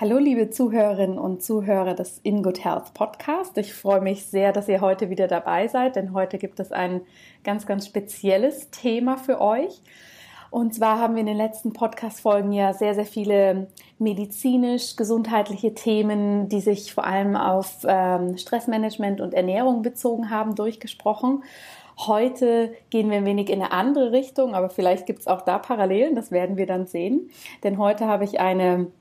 Hallo, liebe Zuhörerinnen und Zuhörer des In Good Health Podcast. Ich freue mich sehr, dass ihr heute wieder dabei seid, denn heute gibt es ein ganz, ganz spezielles Thema für euch. Und zwar haben wir in den letzten Podcast-Folgen ja sehr, sehr viele medizinisch-gesundheitliche Themen, die sich vor allem auf ähm, Stressmanagement und Ernährung bezogen haben, durchgesprochen. Heute gehen wir ein wenig in eine andere Richtung, aber vielleicht gibt es auch da Parallelen, das werden wir dann sehen. Denn heute habe ich eine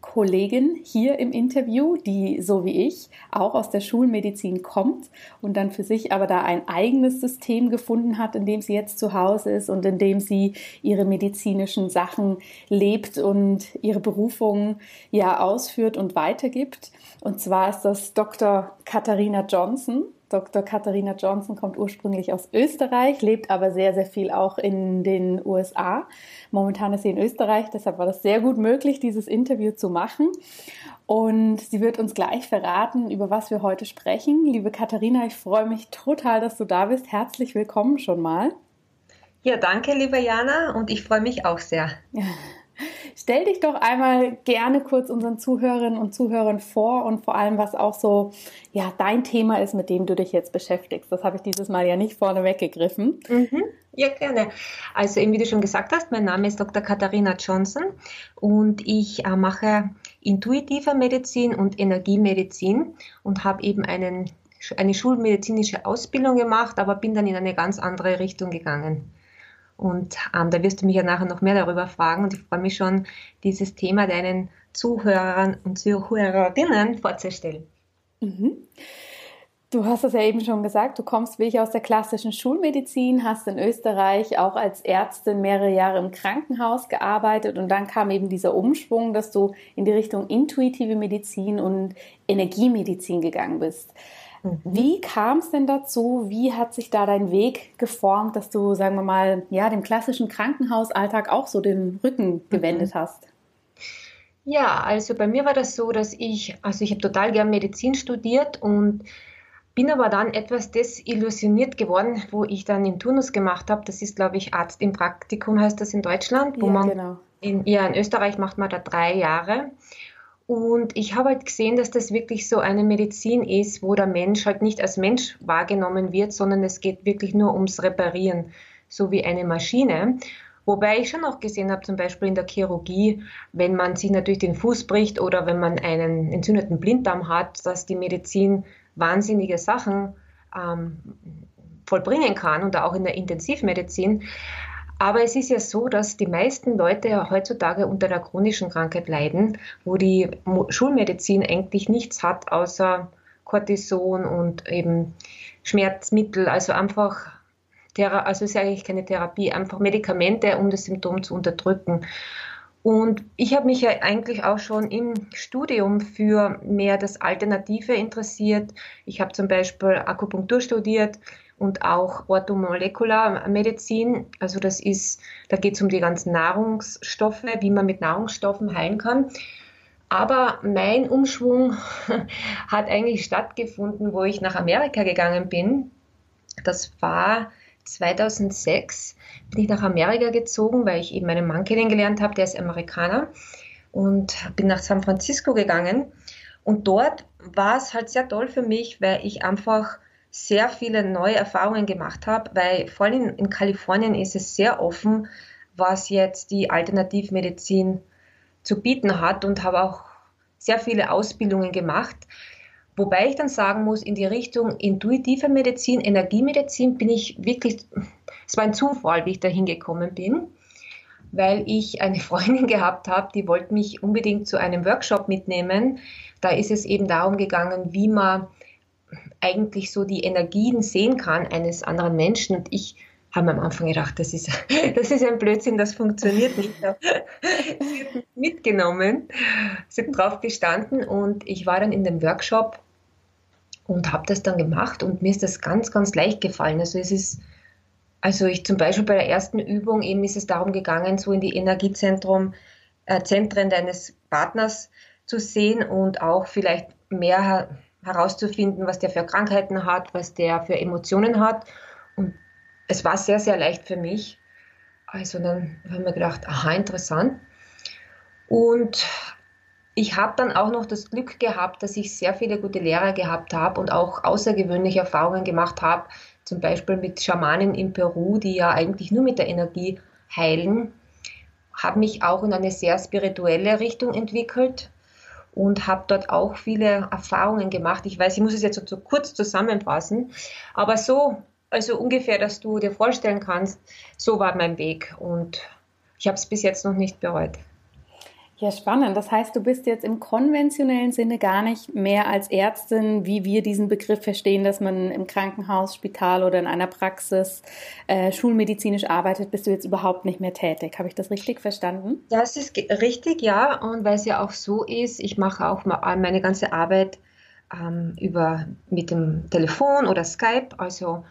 Kollegin hier im Interview, die so wie ich auch aus der Schulmedizin kommt und dann für sich aber da ein eigenes System gefunden hat, in dem sie jetzt zu Hause ist und in dem sie ihre medizinischen Sachen lebt und ihre Berufung ja ausführt und weitergibt. Und zwar ist das Dr. Katharina Johnson. Dr. Katharina Johnson kommt ursprünglich aus Österreich, lebt aber sehr, sehr viel auch in den USA. Momentan ist sie in Österreich, deshalb war das sehr gut möglich, dieses Interview zu machen. Und sie wird uns gleich verraten, über was wir heute sprechen. Liebe Katharina, ich freue mich total, dass du da bist. Herzlich willkommen schon mal. Ja, danke, liebe Jana, und ich freue mich auch sehr. Stell dich doch einmal gerne kurz unseren Zuhörerinnen und Zuhörern vor und vor allem, was auch so ja, dein Thema ist, mit dem du dich jetzt beschäftigst. Das habe ich dieses Mal ja nicht vorne weggegriffen. Mhm. Ja, gerne. Also, eben wie du schon gesagt hast, mein Name ist Dr. Katharina Johnson und ich äh, mache intuitive Medizin und Energiemedizin und habe eben einen, eine schulmedizinische Ausbildung gemacht, aber bin dann in eine ganz andere Richtung gegangen. Und ähm, da wirst du mich ja nachher noch mehr darüber fragen. Und ich freue mich schon, dieses Thema deinen Zuhörern und Zuhörerinnen vorzustellen. Mhm. Du hast es ja eben schon gesagt, du kommst wie ich aus der klassischen Schulmedizin, hast in Österreich auch als Ärztin mehrere Jahre im Krankenhaus gearbeitet und dann kam eben dieser Umschwung, dass du in die Richtung intuitive Medizin und Energiemedizin gegangen bist. Mhm. Wie kam es denn dazu? Wie hat sich da dein Weg geformt, dass du, sagen wir mal, ja, dem klassischen Krankenhausalltag auch so den Rücken mhm. gewendet mhm. hast? Ja, also bei mir war das so, dass ich, also ich habe total gern Medizin studiert und bin aber dann etwas desillusioniert geworden, wo ich dann den Turnus gemacht habe. Das ist, glaube ich, Arzt im Praktikum heißt das in Deutschland, wo ja, man genau. in, ja, in Österreich macht man da drei Jahre. Und ich habe halt gesehen, dass das wirklich so eine Medizin ist, wo der Mensch halt nicht als Mensch wahrgenommen wird, sondern es geht wirklich nur ums Reparieren, so wie eine Maschine. Wobei ich schon auch gesehen habe, zum Beispiel in der Chirurgie, wenn man sich natürlich den Fuß bricht oder wenn man einen entzündeten Blinddarm hat, dass die Medizin wahnsinnige Sachen ähm, vollbringen kann und auch in der Intensivmedizin. Aber es ist ja so, dass die meisten Leute heutzutage unter der chronischen Krankheit leiden, wo die Schulmedizin eigentlich nichts hat außer Cortison und eben Schmerzmittel, also einfach, also ist eigentlich keine Therapie, einfach Medikamente, um das Symptom zu unterdrücken. Und ich habe mich ja eigentlich auch schon im Studium für mehr das Alternative interessiert. Ich habe zum Beispiel Akupunktur studiert, und auch Orthomolekularmedizin. Also das ist, da geht es um die ganzen Nahrungsstoffe, wie man mit Nahrungsstoffen heilen kann. Aber mein Umschwung hat eigentlich stattgefunden, wo ich nach Amerika gegangen bin. Das war 2006 bin ich nach Amerika gezogen, weil ich eben meinen Mann kennengelernt habe, der ist Amerikaner und bin nach San Francisco gegangen. Und dort war es halt sehr toll für mich, weil ich einfach sehr viele neue Erfahrungen gemacht habe, weil vor allem in Kalifornien ist es sehr offen, was jetzt die Alternativmedizin zu bieten hat und habe auch sehr viele Ausbildungen gemacht. Wobei ich dann sagen muss, in die Richtung intuitive Medizin, Energiemedizin bin ich wirklich, es war ein Zufall, wie ich da hingekommen bin, weil ich eine Freundin gehabt habe, die wollte mich unbedingt zu einem Workshop mitnehmen. Da ist es eben darum gegangen, wie man eigentlich so die Energien sehen kann eines anderen Menschen. Und ich haben am Anfang gedacht, das ist, das ist ein Blödsinn, das funktioniert nicht. sie hat mitgenommen, sie hat drauf gestanden und ich war dann in dem Workshop und habe das dann gemacht und mir ist das ganz, ganz leicht gefallen. Also es ist, also ich zum Beispiel bei der ersten Übung eben ist es darum gegangen, so in die Energiezentrum, äh, Zentren deines Partners zu sehen und auch vielleicht mehr herauszufinden, was der für Krankheiten hat, was der für Emotionen hat. Und es war sehr, sehr leicht für mich. Also dann haben wir gedacht, aha, interessant. Und ich habe dann auch noch das Glück gehabt, dass ich sehr viele gute Lehrer gehabt habe und auch außergewöhnliche Erfahrungen gemacht habe, zum Beispiel mit Schamanen in Peru, die ja eigentlich nur mit der Energie heilen, habe mich auch in eine sehr spirituelle Richtung entwickelt und habe dort auch viele Erfahrungen gemacht. Ich weiß, ich muss es jetzt so kurz zusammenfassen, aber so also ungefähr, dass du dir vorstellen kannst, so war mein Weg und ich habe es bis jetzt noch nicht bereut. Ja, spannend. Das heißt, du bist jetzt im konventionellen Sinne gar nicht mehr als Ärztin, wie wir diesen Begriff verstehen, dass man im Krankenhaus, Spital oder in einer Praxis äh, schulmedizinisch arbeitet, bist du jetzt überhaupt nicht mehr tätig. Habe ich das richtig verstanden? Das ist richtig, ja. Und weil es ja auch so ist, ich mache auch meine ganze Arbeit ähm, über mit dem Telefon oder Skype. Also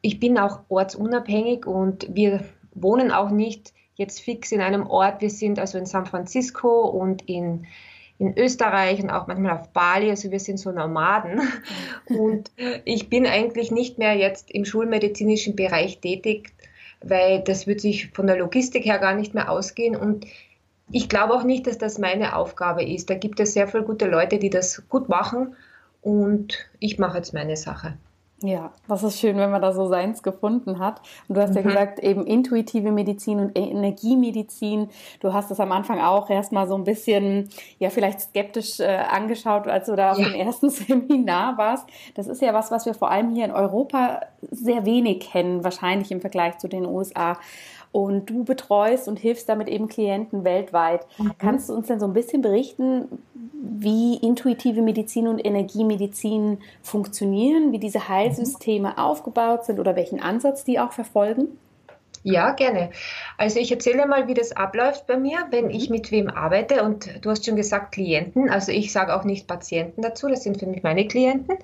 ich bin auch ortsunabhängig und wir wohnen auch nicht jetzt fix in einem Ort. Wir sind also in San Francisco und in, in Österreich und auch manchmal auf Bali. Also wir sind so Nomaden. Und ich bin eigentlich nicht mehr jetzt im schulmedizinischen Bereich tätig, weil das wird sich von der Logistik her gar nicht mehr ausgehen. Und ich glaube auch nicht, dass das meine Aufgabe ist. Da gibt es sehr viele gute Leute, die das gut machen. Und ich mache jetzt meine Sache. Ja, das ist schön, wenn man da so seins gefunden hat. Und du hast mhm. ja gesagt, eben intuitive Medizin und e- Energiemedizin. Du hast es am Anfang auch erstmal so ein bisschen, ja, vielleicht skeptisch äh, angeschaut, als du da auf dem ersten Seminar warst. Das ist ja was, was wir vor allem hier in Europa sehr wenig kennen, wahrscheinlich im Vergleich zu den USA und du betreust und hilfst damit eben Klienten weltweit. Mhm. Kannst du uns denn so ein bisschen berichten, wie intuitive Medizin und Energiemedizin funktionieren, wie diese Heilsysteme mhm. aufgebaut sind oder welchen Ansatz die auch verfolgen? Ja, gerne. Also ich erzähle mal, wie das abläuft bei mir, wenn ich mit wem arbeite. Und du hast schon gesagt Klienten. Also ich sage auch nicht Patienten dazu, das sind für mich meine Klienten.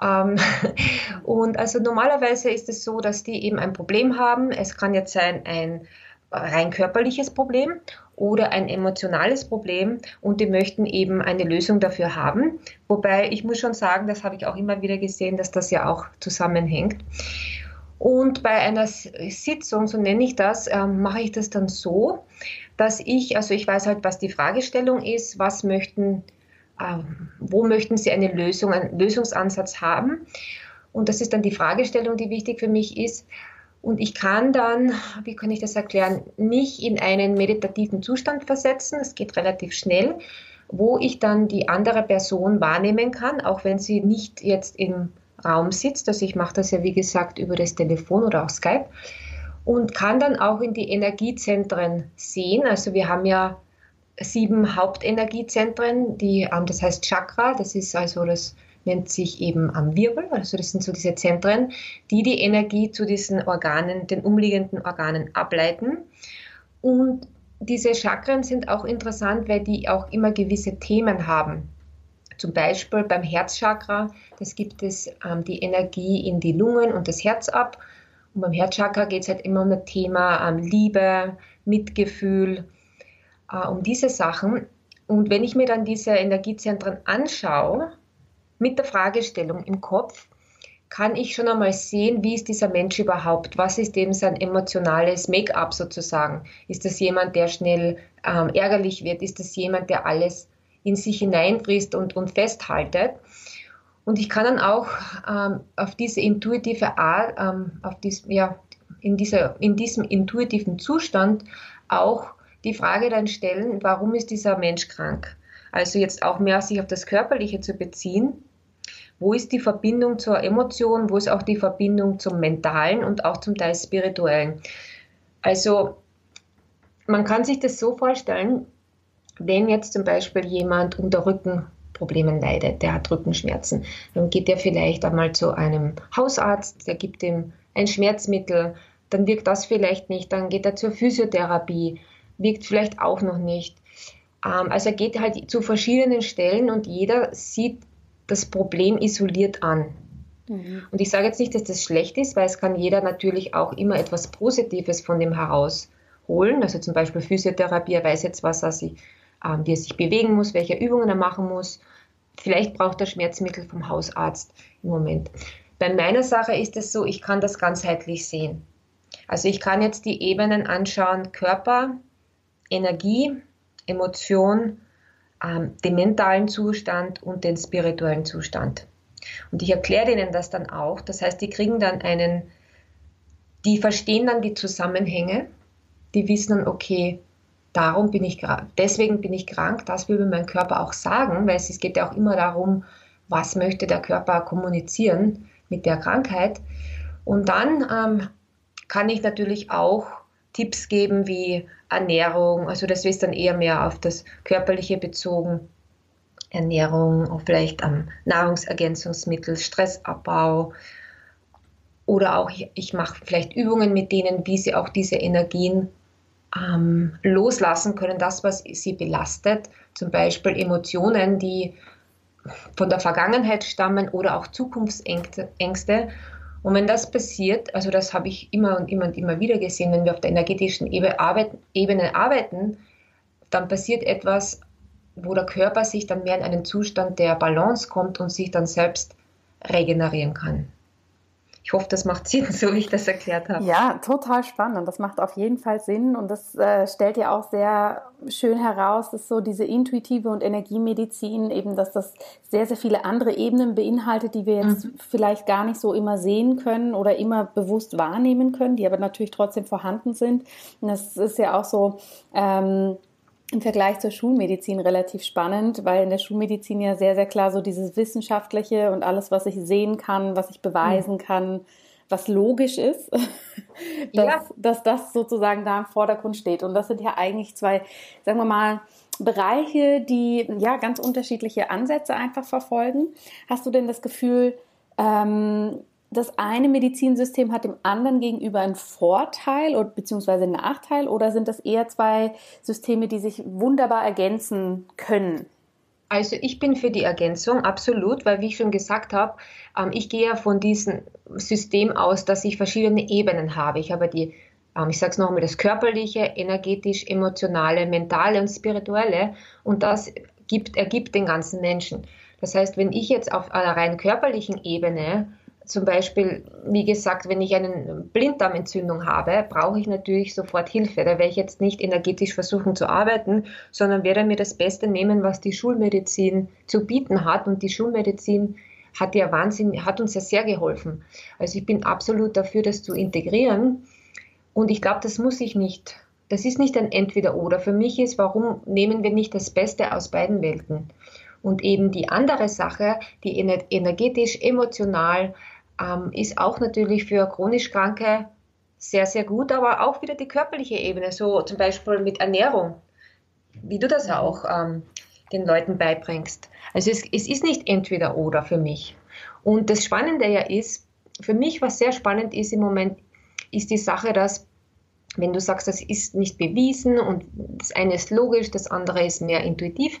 Ähm, und also normalerweise ist es so, dass die eben ein Problem haben. Es kann jetzt sein ein rein körperliches Problem oder ein emotionales Problem und die möchten eben eine Lösung dafür haben. Wobei ich muss schon sagen, das habe ich auch immer wieder gesehen, dass das ja auch zusammenhängt. Und bei einer Sitzung, so nenne ich das, äh, mache ich das dann so, dass ich, also ich weiß halt, was die Fragestellung ist, was möchten ähm, wo möchten Sie eine Lösung, einen Lösungsansatz haben? Und das ist dann die Fragestellung, die wichtig für mich ist. Und ich kann dann, wie kann ich das erklären, mich in einen meditativen Zustand versetzen. Es geht relativ schnell, wo ich dann die andere Person wahrnehmen kann, auch wenn sie nicht jetzt im Raum sitzt. Also ich mache das ja, wie gesagt, über das Telefon oder auch Skype und kann dann auch in die Energiezentren sehen. Also wir haben ja sieben Hauptenergiezentren, die, ähm, das heißt Chakra, das ist also das nennt sich eben am Wirbel, also das sind so diese Zentren, die die Energie zu diesen Organen, den umliegenden Organen ableiten. Und diese Chakren sind auch interessant, weil die auch immer gewisse Themen haben. Zum Beispiel beim Herzchakra, das gibt es ähm, die Energie in die Lungen und das Herz ab. Und beim Herzchakra geht es halt immer um das Thema ähm, Liebe, Mitgefühl, äh, um diese Sachen. Und wenn ich mir dann diese Energiezentren anschaue, mit der Fragestellung im Kopf, kann ich schon einmal sehen, wie ist dieser Mensch überhaupt? Was ist eben sein emotionales Make-up sozusagen? Ist das jemand, der schnell ähm, ärgerlich wird? Ist das jemand, der alles in sich hineinfrisst und, und festhaltet? Und ich kann dann auch ähm, auf diese intuitive Art, ähm, auf dies, ja, in, dieser, in diesem intuitiven Zustand auch die Frage dann stellen, warum ist dieser Mensch krank? Also jetzt auch mehr sich auf das Körperliche zu beziehen. Wo ist die Verbindung zur Emotion? Wo ist auch die Verbindung zum Mentalen und auch zum Teil Spirituellen? Also man kann sich das so vorstellen, wenn jetzt zum Beispiel jemand unter Rückenproblemen leidet, der hat Rückenschmerzen, dann geht er vielleicht einmal zu einem Hausarzt, der gibt ihm ein Schmerzmittel, dann wirkt das vielleicht nicht, dann geht er zur Physiotherapie, wirkt vielleicht auch noch nicht. Ähm, also er geht halt zu verschiedenen Stellen und jeder sieht das Problem isoliert an. Mhm. Und ich sage jetzt nicht, dass das schlecht ist, weil es kann jeder natürlich auch immer etwas Positives von dem herausholen. Also zum Beispiel Physiotherapie, er weiß jetzt, was er sich, ähm, wie er sich bewegen muss, welche Übungen er machen muss. Vielleicht braucht er Schmerzmittel vom Hausarzt im Moment. Bei meiner Sache ist es so, ich kann das ganzheitlich sehen. Also ich kann jetzt die Ebenen anschauen, Körper, Energie, Emotion, ähm, den mentalen Zustand und den spirituellen Zustand. Und ich erkläre ihnen das dann auch. Das heißt, die kriegen dann einen, die verstehen dann die Zusammenhänge, die wissen dann, okay, darum bin ich deswegen bin ich krank, das will mir mein Körper auch sagen, weil es geht ja auch immer darum, was möchte der Körper kommunizieren mit der Krankheit. Und dann ähm, kann ich natürlich auch Tipps geben wie Ernährung, also das ist dann eher mehr auf das Körperliche bezogen. Ernährung, vielleicht ähm, Nahrungsergänzungsmittel, Stressabbau oder auch ich, ich mache vielleicht Übungen mit denen, wie sie auch diese Energien ähm, loslassen können, das, was sie belastet, zum Beispiel Emotionen, die von der Vergangenheit stammen oder auch Zukunftsängste. Und wenn das passiert, also das habe ich immer und immer und immer wieder gesehen, wenn wir auf der energetischen Ebene arbeiten, dann passiert etwas, wo der Körper sich dann mehr in einen Zustand der Balance kommt und sich dann selbst regenerieren kann. Ich hoffe, das macht Sinn, so wie ich das erklärt habe. Ja, total spannend. Das macht auf jeden Fall Sinn und das äh, stellt ja auch sehr schön heraus, dass so diese intuitive und Energiemedizin eben, dass das sehr, sehr viele andere Ebenen beinhaltet, die wir jetzt mhm. vielleicht gar nicht so immer sehen können oder immer bewusst wahrnehmen können, die aber natürlich trotzdem vorhanden sind. Und das ist ja auch so, ähm, im Vergleich zur Schulmedizin relativ spannend, weil in der Schulmedizin ja sehr, sehr klar so dieses Wissenschaftliche und alles, was ich sehen kann, was ich beweisen kann, was logisch ist, dass, ja. dass das sozusagen da im Vordergrund steht. Und das sind ja eigentlich zwei, sagen wir mal, Bereiche, die ja ganz unterschiedliche Ansätze einfach verfolgen. Hast du denn das Gefühl, ähm, das eine Medizinsystem hat dem anderen gegenüber einen Vorteil oder beziehungsweise einen Nachteil oder sind das eher zwei Systeme, die sich wunderbar ergänzen können? Also ich bin für die Ergänzung, absolut, weil wie ich schon gesagt habe, ähm, ich gehe ja von diesem System aus, dass ich verschiedene Ebenen habe. Ich habe die, ähm, ich sage es nochmal, das körperliche, energetisch, emotionale, mentale und spirituelle und das gibt, ergibt den ganzen Menschen. Das heißt, wenn ich jetzt auf einer rein körperlichen Ebene zum Beispiel, wie gesagt, wenn ich eine Blinddarmentzündung habe, brauche ich natürlich sofort Hilfe. Da werde ich jetzt nicht energetisch versuchen zu arbeiten, sondern werde mir das Beste nehmen, was die Schulmedizin zu bieten hat. Und die Schulmedizin hat ja Wahnsinn, hat uns ja sehr geholfen. Also ich bin absolut dafür, das zu integrieren. Und ich glaube, das muss ich nicht. Das ist nicht ein Entweder-Oder. Für mich ist, warum nehmen wir nicht das Beste aus beiden Welten? Und eben die andere Sache, die energetisch, emotional, ähm, ist auch natürlich für chronisch Kranke sehr, sehr gut, aber auch wieder die körperliche Ebene, so zum Beispiel mit Ernährung, wie du das auch ähm, den Leuten beibringst. Also es, es ist nicht entweder oder für mich. Und das Spannende ja ist, für mich, was sehr spannend ist im Moment, ist die Sache, dass wenn du sagst, das ist nicht bewiesen und das eine ist logisch, das andere ist mehr intuitiv,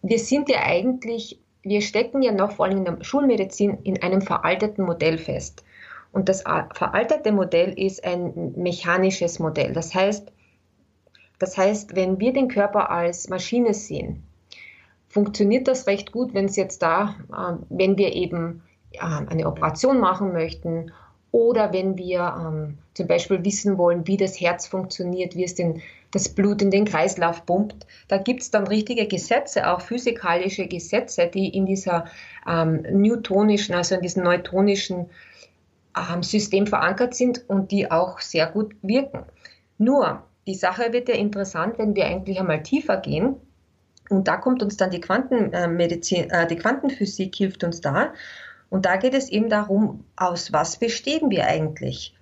wir sind ja eigentlich wir stecken ja noch vor allem in der Schulmedizin in einem veralteten Modell fest. Und das veraltete Modell ist ein mechanisches Modell. Das heißt, das heißt, wenn wir den Körper als Maschine sehen, funktioniert das recht gut, wenn es jetzt da, äh, wenn wir eben äh, eine Operation machen möchten oder wenn wir ähm, zum Beispiel wissen wollen, wie das Herz funktioniert, wie es den, das Blut in den Kreislauf pumpt, da gibt es dann richtige Gesetze, auch physikalische Gesetze, die in dieser ähm, newtonischen, also in diesem neutonischen ähm, System verankert sind und die auch sehr gut wirken. Nur, die Sache wird ja interessant, wenn wir eigentlich einmal tiefer gehen. Und da kommt uns dann die Quantenmedizin, äh, die Quantenphysik hilft uns da. Und da geht es eben darum, aus was bestehen wir eigentlich?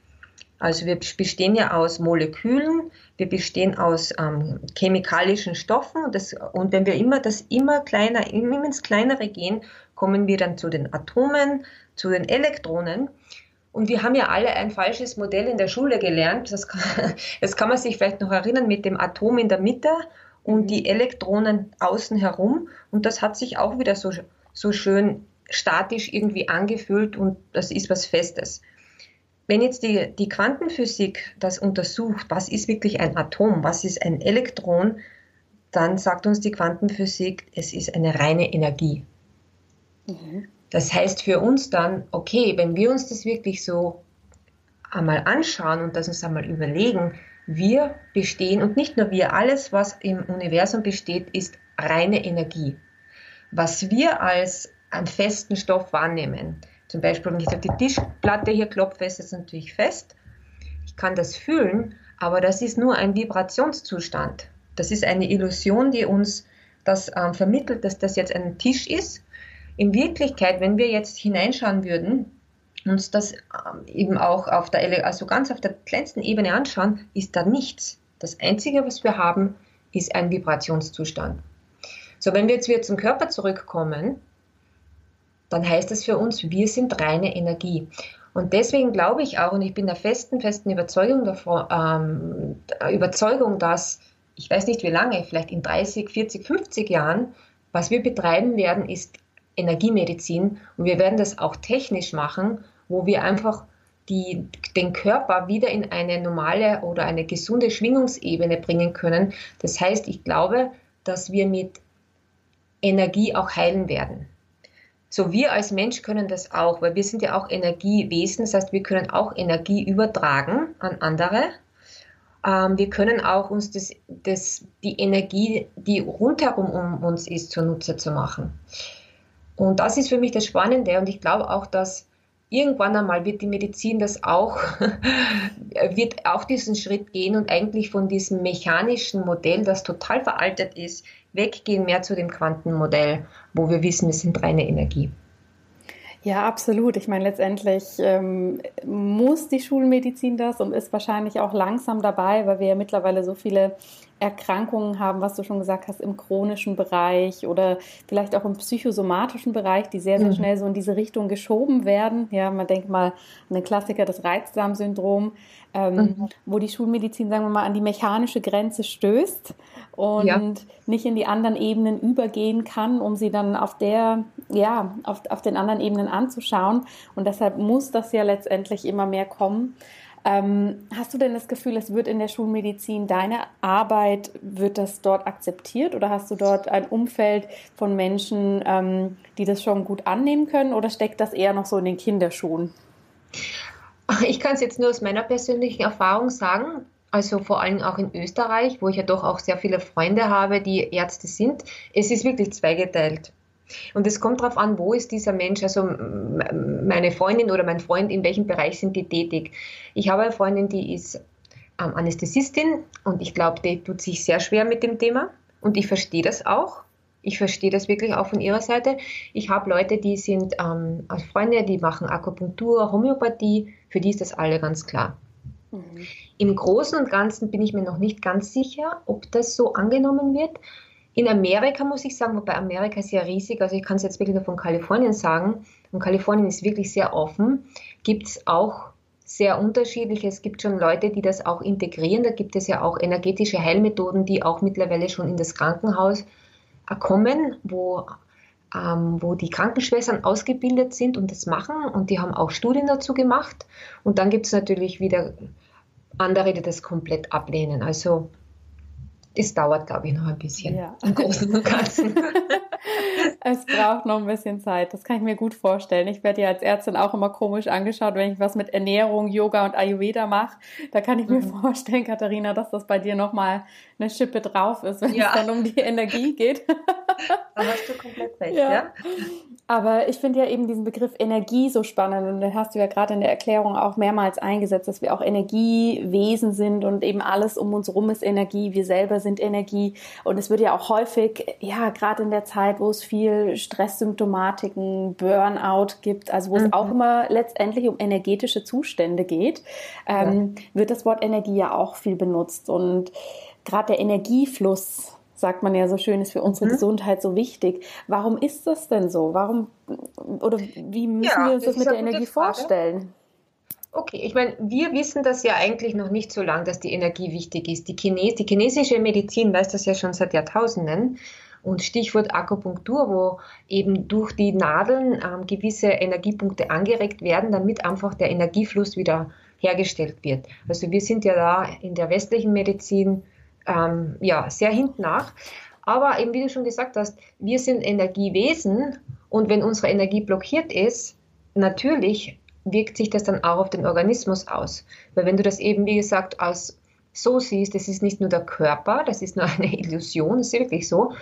Also wir bestehen ja aus Molekülen, wir bestehen aus ähm, chemikalischen Stoffen und, das, und wenn wir immer das immer kleiner, immer ins Kleinere gehen, kommen wir dann zu den Atomen, zu den Elektronen. Und wir haben ja alle ein falsches Modell in der Schule gelernt. Das kann, das kann man sich vielleicht noch erinnern mit dem Atom in der Mitte und die Elektronen außen herum. Und das hat sich auch wieder so, so schön statisch irgendwie angefühlt und das ist was Festes. Wenn jetzt die, die Quantenphysik das untersucht, was ist wirklich ein Atom, was ist ein Elektron, dann sagt uns die Quantenphysik, es ist eine reine Energie. Mhm. Das heißt für uns dann, okay, wenn wir uns das wirklich so einmal anschauen und das uns einmal überlegen, wir bestehen und nicht nur wir, alles, was im Universum besteht, ist reine Energie. Was wir als einen festen Stoff wahrnehmen, zum Beispiel, wenn ich auf die Tischplatte hier klopfe, ist es natürlich fest. Ich kann das fühlen, aber das ist nur ein Vibrationszustand. Das ist eine Illusion, die uns das ähm, vermittelt, dass das jetzt ein Tisch ist in Wirklichkeit, wenn wir jetzt hineinschauen würden, uns das ähm, eben auch auf der, also ganz auf der kleinsten Ebene anschauen, ist da nichts. Das Einzige, was wir haben, ist ein Vibrationszustand. So, wenn wir jetzt wieder zum Körper zurückkommen, dann heißt das für uns, wir sind reine Energie. Und deswegen glaube ich auch, und ich bin der festen, festen Überzeugung davon, ähm, Überzeugung, dass, ich weiß nicht wie lange, vielleicht in 30, 40, 50 Jahren, was wir betreiben werden, ist Energiemedizin und wir werden das auch technisch machen, wo wir einfach die, den Körper wieder in eine normale oder eine gesunde Schwingungsebene bringen können. Das heißt, ich glaube, dass wir mit Energie auch heilen werden. So, wir als Mensch können das auch, weil wir sind ja auch Energiewesen, das heißt, wir können auch Energie übertragen an andere. Ähm, wir können auch uns das, das, die Energie, die rundherum um uns ist, zunutze zu machen. Und das ist für mich das Spannende und ich glaube auch, dass irgendwann einmal wird die Medizin das auch, wird auch diesen Schritt gehen und eigentlich von diesem mechanischen Modell, das total veraltet ist, weggehen mehr zu dem Quantenmodell, wo wir wissen, es sind reine Energie. Ja, absolut. Ich meine, letztendlich ähm, muss die Schulmedizin das und ist wahrscheinlich auch langsam dabei, weil wir ja mittlerweile so viele Erkrankungen haben, was du schon gesagt hast, im chronischen Bereich oder vielleicht auch im psychosomatischen Bereich, die sehr, sehr mhm. schnell so in diese Richtung geschoben werden. Ja, man denkt mal an den Klassiker, das Reizdarmsyndrom, ähm, mhm. wo die Schulmedizin, sagen wir mal, an die mechanische Grenze stößt und ja. nicht in die anderen Ebenen übergehen kann, um sie dann auf der, ja, auf, auf den anderen Ebenen anzuschauen. Und deshalb muss das ja letztendlich immer mehr kommen. Ähm, hast du denn das Gefühl, es wird in der Schulmedizin deine Arbeit, wird das dort akzeptiert oder hast du dort ein Umfeld von Menschen, ähm, die das schon gut annehmen können oder steckt das eher noch so in den Kinderschuhen? Ich kann es jetzt nur aus meiner persönlichen Erfahrung sagen, also vor allem auch in Österreich, wo ich ja doch auch sehr viele Freunde habe, die Ärzte sind. Es ist wirklich zweigeteilt. Und es kommt darauf an, wo ist dieser Mensch, also meine Freundin oder mein Freund, in welchem Bereich sind die tätig. Ich habe eine Freundin, die ist ähm, Anästhesistin und ich glaube, die tut sich sehr schwer mit dem Thema und ich verstehe das auch. Ich verstehe das wirklich auch von ihrer Seite. Ich habe Leute, die sind ähm, Freunde, die machen Akupunktur, Homöopathie, für die ist das alle ganz klar. Mhm. Im Großen und Ganzen bin ich mir noch nicht ganz sicher, ob das so angenommen wird. In Amerika muss ich sagen, wobei Amerika ist ja riesig, also ich kann es jetzt wirklich nur von Kalifornien sagen, und Kalifornien ist wirklich sehr offen, gibt es auch sehr unterschiedlich. Es gibt schon Leute, die das auch integrieren. Da gibt es ja auch energetische Heilmethoden, die auch mittlerweile schon in das Krankenhaus kommen, wo, ähm, wo die Krankenschwestern ausgebildet sind und das machen. Und die haben auch Studien dazu gemacht. Und dann gibt es natürlich wieder andere, die das komplett ablehnen. Also es dauert, glaube ich, noch ein bisschen ja. im Großen und Ganzen. es braucht noch ein bisschen Zeit. Das kann ich mir gut vorstellen. Ich werde ja als Ärztin auch immer komisch angeschaut, wenn ich was mit Ernährung, Yoga und Ayurveda mache. Da kann ich mir mhm. vorstellen, Katharina, dass das bei dir nochmal eine Schippe drauf ist, wenn ja. es dann um die Energie geht. da hast du komplett recht, ja. ja. Aber ich finde ja eben diesen Begriff Energie so spannend und den hast du ja gerade in der Erklärung auch mehrmals eingesetzt, dass wir auch Energiewesen sind und eben alles um uns rum ist Energie, wir selber sind Energie und es wird ja auch häufig, ja, gerade in der Zeit, wo es viel Stresssymptomatiken, Burnout gibt, also wo mhm. es auch immer letztendlich um energetische Zustände geht, ähm, ja. wird das Wort Energie ja auch viel benutzt und gerade der Energiefluss sagt man ja so schön, ist für unsere mhm. Gesundheit so wichtig. Warum ist das denn so? Warum oder wie müssen ja, wir uns das, das mit der Energie Frage. vorstellen? Okay, ich meine, wir wissen das ja eigentlich noch nicht so lange, dass die Energie wichtig ist. Die, Chines die chinesische Medizin weiß das ja schon seit Jahrtausenden. Und Stichwort Akupunktur, wo eben durch die Nadeln ähm, gewisse Energiepunkte angeregt werden, damit einfach der Energiefluss wieder hergestellt wird. Also wir sind ja da in der westlichen Medizin ähm, ja, sehr hinten nach. Aber eben wie du schon gesagt hast, wir sind Energiewesen und wenn unsere Energie blockiert ist, natürlich wirkt sich das dann auch auf den Organismus aus. Weil wenn du das eben, wie gesagt, als so siehst, das ist nicht nur der Körper, das ist nur eine Illusion, das ist wirklich so.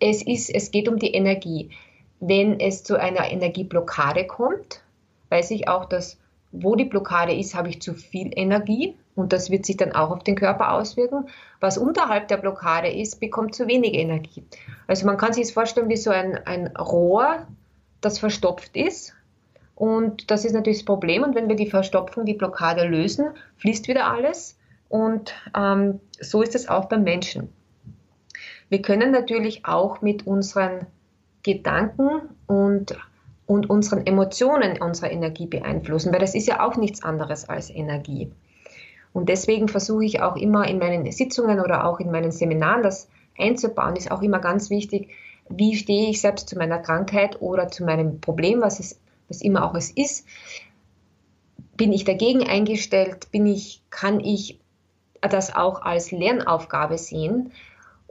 Es, ist, es geht um die Energie. Wenn es zu einer Energieblockade kommt, weiß ich auch, dass wo die Blockade ist, habe ich zu viel Energie und das wird sich dann auch auf den Körper auswirken. Was unterhalb der Blockade ist, bekommt zu wenig Energie. Also man kann sich das vorstellen wie so ein, ein Rohr, das verstopft ist und das ist natürlich das Problem. Und wenn wir die Verstopfung, die Blockade lösen, fließt wieder alles. Und ähm, so ist es auch beim Menschen. Wir können natürlich auch mit unseren Gedanken und, und unseren Emotionen unsere Energie beeinflussen, weil das ist ja auch nichts anderes als Energie. Und deswegen versuche ich auch immer in meinen Sitzungen oder auch in meinen Seminaren das einzubauen, ist auch immer ganz wichtig, wie stehe ich selbst zu meiner Krankheit oder zu meinem Problem, was es was immer auch es ist, bin ich dagegen eingestellt, bin ich, kann ich das auch als Lernaufgabe sehen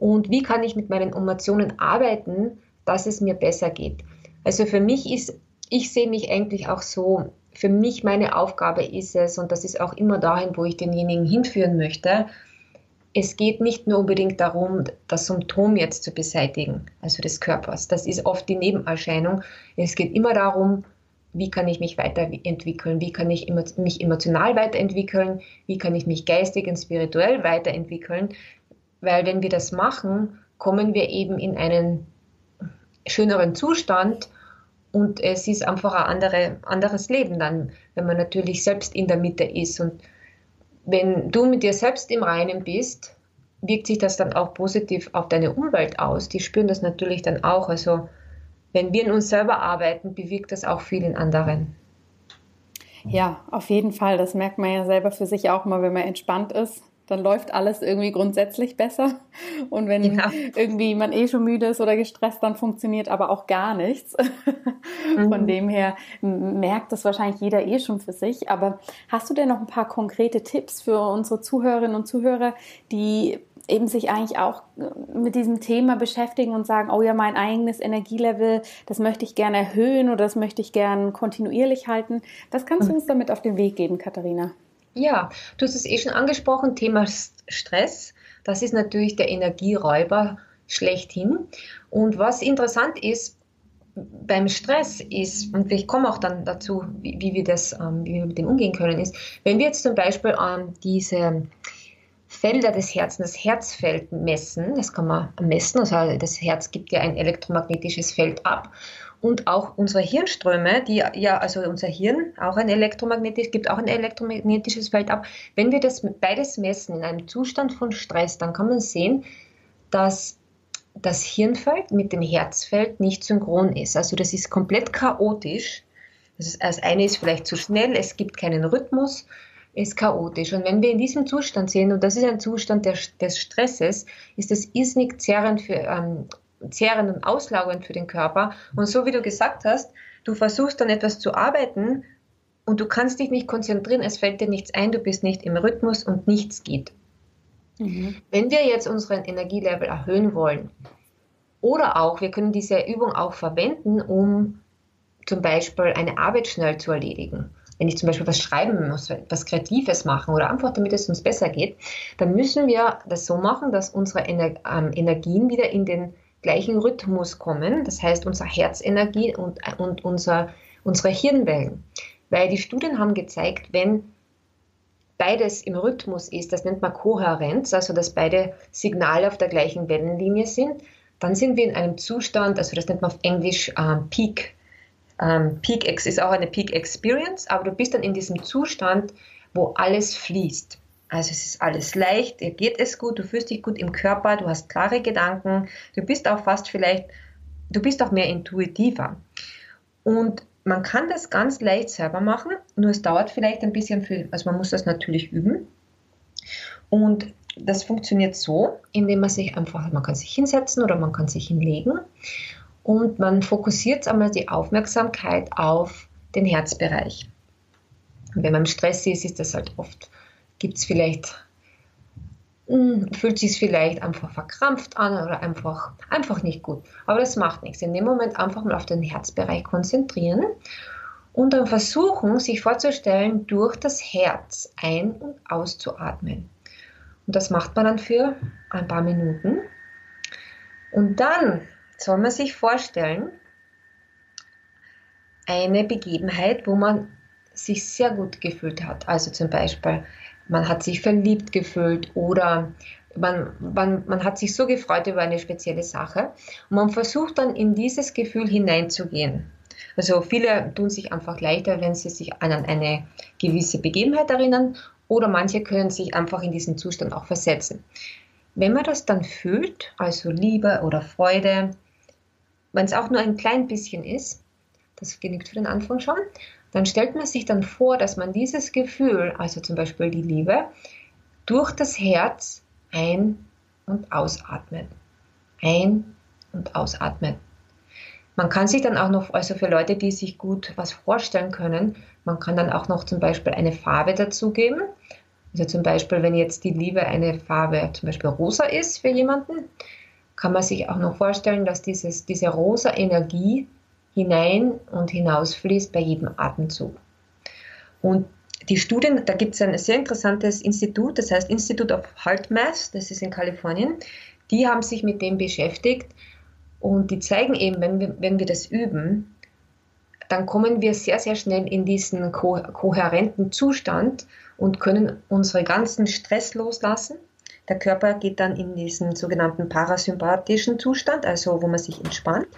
und wie kann ich mit meinen Emotionen arbeiten, dass es mir besser geht. Also für mich ist, ich sehe mich eigentlich auch so, für mich meine Aufgabe ist es, und das ist auch immer dahin, wo ich denjenigen hinführen möchte, es geht nicht nur unbedingt darum, das Symptom jetzt zu beseitigen, also des Körpers. Das ist oft die Nebenerscheinung. Es geht immer darum, wie kann ich mich weiterentwickeln, wie kann ich mich emotional weiterentwickeln, wie kann ich mich geistig und spirituell weiterentwickeln, weil wenn wir das machen, kommen wir eben in einen schöneren Zustand und es ist einfach ein andere, anderes Leben dann, wenn man natürlich selbst in der Mitte ist und wenn du mit dir selbst im Reinen bist, wirkt sich das dann auch positiv auf deine Umwelt aus. Die spüren das natürlich dann auch. Also wenn wir in uns selber arbeiten, bewirkt das auch viel in anderen. Ja, auf jeden Fall. Das merkt man ja selber für sich auch mal, wenn man entspannt ist. Dann läuft alles irgendwie grundsätzlich besser. Und wenn ja. irgendwie man eh schon müde ist oder gestresst, dann funktioniert aber auch gar nichts. Mhm. Von dem her merkt das wahrscheinlich jeder eh schon für sich. Aber hast du denn noch ein paar konkrete Tipps für unsere Zuhörerinnen und Zuhörer, die eben sich eigentlich auch äh, mit diesem Thema beschäftigen und sagen, oh ja, mein eigenes Energielevel, das möchte ich gerne erhöhen oder das möchte ich gerne kontinuierlich halten. Was kannst du mhm. uns damit auf den Weg geben, Katharina? Ja, du hast es eh schon angesprochen, Thema Stress. Das ist natürlich der Energieräuber schlechthin. Und was interessant ist, beim Stress ist, und ich komme auch dann dazu, wie, wie wir das, ähm, wie wir mit dem umgehen können, ist, wenn wir jetzt zum Beispiel diese Felder des Herzens, das Herzfeld messen. Das kann man messen. Also das Herz gibt ja ein elektromagnetisches Feld ab. Und auch unsere Hirnströme, die ja, also unser Hirn auch ein elektromagnetisch, gibt auch ein elektromagnetisches Feld ab. Wenn wir das beides messen in einem Zustand von Stress, dann kann man sehen, dass das Hirnfeld mit dem Herzfeld nicht synchron ist. Also das ist komplett chaotisch. Das, das eine ist vielleicht zu schnell, es gibt keinen Rhythmus ist chaotisch. Und wenn wir in diesem Zustand sind, und das ist ein Zustand der, des Stresses, ist es irrsinnig zehrend, für, ähm, zehrend und auslaugend für den Körper. Und so wie du gesagt hast, du versuchst dann etwas zu arbeiten und du kannst dich nicht konzentrieren, es fällt dir nichts ein, du bist nicht im Rhythmus und nichts geht. Mhm. Wenn wir jetzt unseren Energielevel erhöhen wollen, oder auch, wir können diese Übung auch verwenden, um zum Beispiel eine Arbeit schnell zu erledigen wenn ich zum Beispiel was schreiben muss, was Kreatives machen oder einfach damit es uns besser geht, dann müssen wir das so machen, dass unsere ähm, Energien wieder in den gleichen Rhythmus kommen. Das heißt, unsere Herzenergie und, und unser, unsere Hirnwellen. Weil die Studien haben gezeigt, wenn beides im Rhythmus ist, das nennt man Kohärenz, also dass beide Signale auf der gleichen Wellenlinie sind, dann sind wir in einem Zustand, also das nennt man auf Englisch ähm, Peak ähm, Peak ist auch eine Peak Experience, aber du bist dann in diesem Zustand, wo alles fließt. Also es ist alles leicht, dir geht es gut, du fühlst dich gut im Körper, du hast klare Gedanken, du bist auch fast vielleicht, du bist auch mehr intuitiver. Und man kann das ganz leicht selber machen, nur es dauert vielleicht ein bisschen viel, also man muss das natürlich üben. Und das funktioniert so, indem man sich einfach, man kann sich hinsetzen oder man kann sich hinlegen und man fokussiert einmal die Aufmerksamkeit auf den Herzbereich. Und wenn man im Stress ist, ist das halt oft, gibt es vielleicht, hm, fühlt sich vielleicht einfach verkrampft an oder einfach, einfach nicht gut. Aber das macht nichts. In dem Moment einfach mal auf den Herzbereich konzentrieren und dann versuchen, sich vorzustellen, durch das Herz ein- und auszuatmen. Und das macht man dann für ein paar Minuten. Und dann soll man sich vorstellen, eine Begebenheit, wo man sich sehr gut gefühlt hat. Also zum Beispiel, man hat sich verliebt gefühlt oder man, man, man hat sich so gefreut über eine spezielle Sache. Und man versucht dann in dieses Gefühl hineinzugehen. Also viele tun sich einfach leichter, wenn sie sich an eine gewisse Begebenheit erinnern oder manche können sich einfach in diesen Zustand auch versetzen. Wenn man das dann fühlt, also Liebe oder Freude, wenn es auch nur ein klein bisschen ist, das genügt für den Anfang schon, dann stellt man sich dann vor, dass man dieses Gefühl, also zum Beispiel die Liebe, durch das Herz ein- und ausatmet. Ein- und ausatmet. Man kann sich dann auch noch, also für Leute, die sich gut was vorstellen können, man kann dann auch noch zum Beispiel eine Farbe dazugeben. Also zum Beispiel, wenn jetzt die Liebe eine Farbe zum Beispiel rosa ist für jemanden, kann man sich auch noch vorstellen, dass dieses, diese rosa Energie hinein und hinausfließt bei jedem Atemzug. Und die Studien, da gibt es ein sehr interessantes Institut, das heißt Institute of Heart Math, das ist in Kalifornien, die haben sich mit dem beschäftigt und die zeigen eben, wenn wir, wenn wir das üben, dann kommen wir sehr, sehr schnell in diesen ko kohärenten Zustand und können unsere ganzen Stress loslassen. Der Körper geht dann in diesen sogenannten parasympathischen Zustand, also wo man sich entspannt.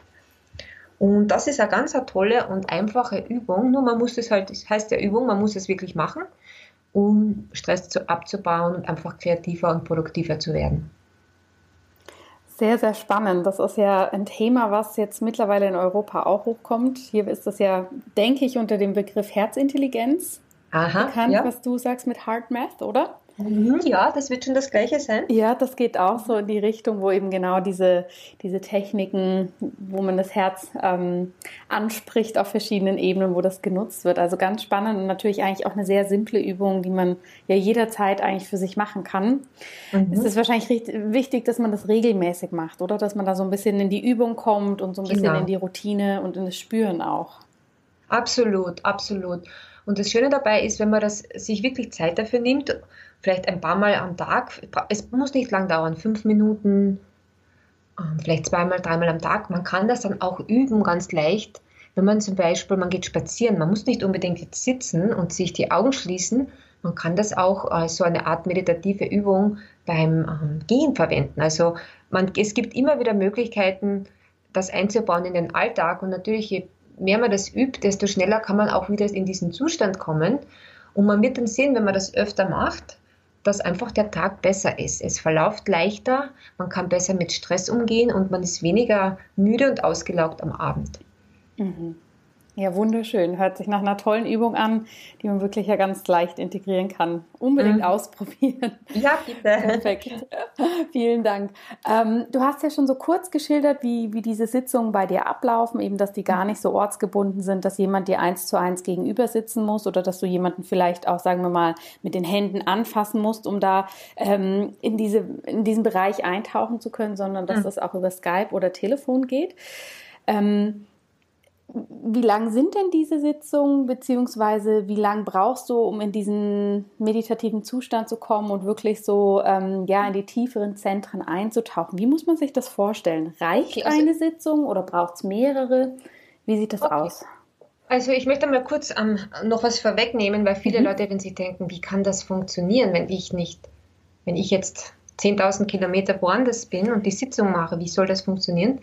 Und das ist eine ganz eine tolle und einfache Übung. Nur man muss es halt, das heißt ja Übung, man muss es wirklich machen, um Stress zu, abzubauen und einfach kreativer und produktiver zu werden. Sehr, sehr spannend. Das ist ja ein Thema, was jetzt mittlerweile in Europa auch hochkommt. Hier ist das ja, denke ich, unter dem Begriff Herzintelligenz Aha, bekannt, ja. was du sagst mit Heart Math, oder? Mhm, ja, das wird schon das Gleiche sein. Ja, das geht auch so in die Richtung, wo eben genau diese, diese Techniken, wo man das Herz ähm, anspricht auf verschiedenen Ebenen, wo das genutzt wird. Also ganz spannend und natürlich eigentlich auch eine sehr simple Übung, die man ja jederzeit eigentlich für sich machen kann. Mhm. Es ist wahrscheinlich wichtig, dass man das regelmäßig macht, oder? Dass man da so ein bisschen in die Übung kommt und so ein bisschen genau. in die Routine und in das Spüren auch. Absolut, absolut. Und das Schöne dabei ist, wenn man das sich wirklich Zeit dafür nimmt, vielleicht ein paar Mal am Tag, es muss nicht lang dauern, fünf Minuten, ähm, vielleicht zweimal, dreimal am Tag. Man kann das dann auch üben, ganz leicht. Wenn man zum Beispiel, man geht spazieren, man muss nicht unbedingt jetzt sitzen und sich die Augen schließen. Man kann das auch als so eine Art meditative Übung beim ähm, Gehen verwenden. Also man, es gibt immer wieder Möglichkeiten, das einzubauen in den Alltag. Und natürlich, je mehr man das übt, desto schneller kann man auch wieder in diesen Zustand kommen. Und man wird dann sehen, wenn man das öfter macht, dass einfach der Tag besser ist. Es verläuft leichter, man kann besser mit Stress umgehen und man ist weniger müde und ausgelaugt am Abend. Mhm. Ja, wunderschön. Hört sich nach einer tollen Übung an, die man wirklich ja ganz leicht integrieren kann. Unbedingt mhm. ausprobieren. Ja, bitte. Perfekt. Vielen Dank. Ähm, du hast ja schon so kurz geschildert, wie, wie diese Sitzungen bei dir ablaufen, eben, dass die gar nicht so ortsgebunden sind, dass jemand dir eins zu eins gegenüber sitzen muss oder dass du jemanden vielleicht auch, sagen wir mal, mit den Händen anfassen musst, um da ähm, in, diese, in diesen Bereich eintauchen zu können, sondern dass mhm. das auch über Skype oder Telefon geht. Ähm, wie lang sind denn diese Sitzungen, beziehungsweise wie lang brauchst du, um in diesen meditativen Zustand zu kommen und wirklich so ähm, ja in die tieferen Zentren einzutauchen? Wie muss man sich das vorstellen? Reicht okay, also eine Sitzung oder braucht es mehrere? Wie sieht das okay. aus? Also ich möchte mal kurz ähm, noch was vorwegnehmen, weil viele mhm. Leute, wenn sie denken, wie kann das funktionieren, wenn ich nicht, wenn ich jetzt 10.000 Kilometer woanders bin und die Sitzung mache, wie soll das funktionieren?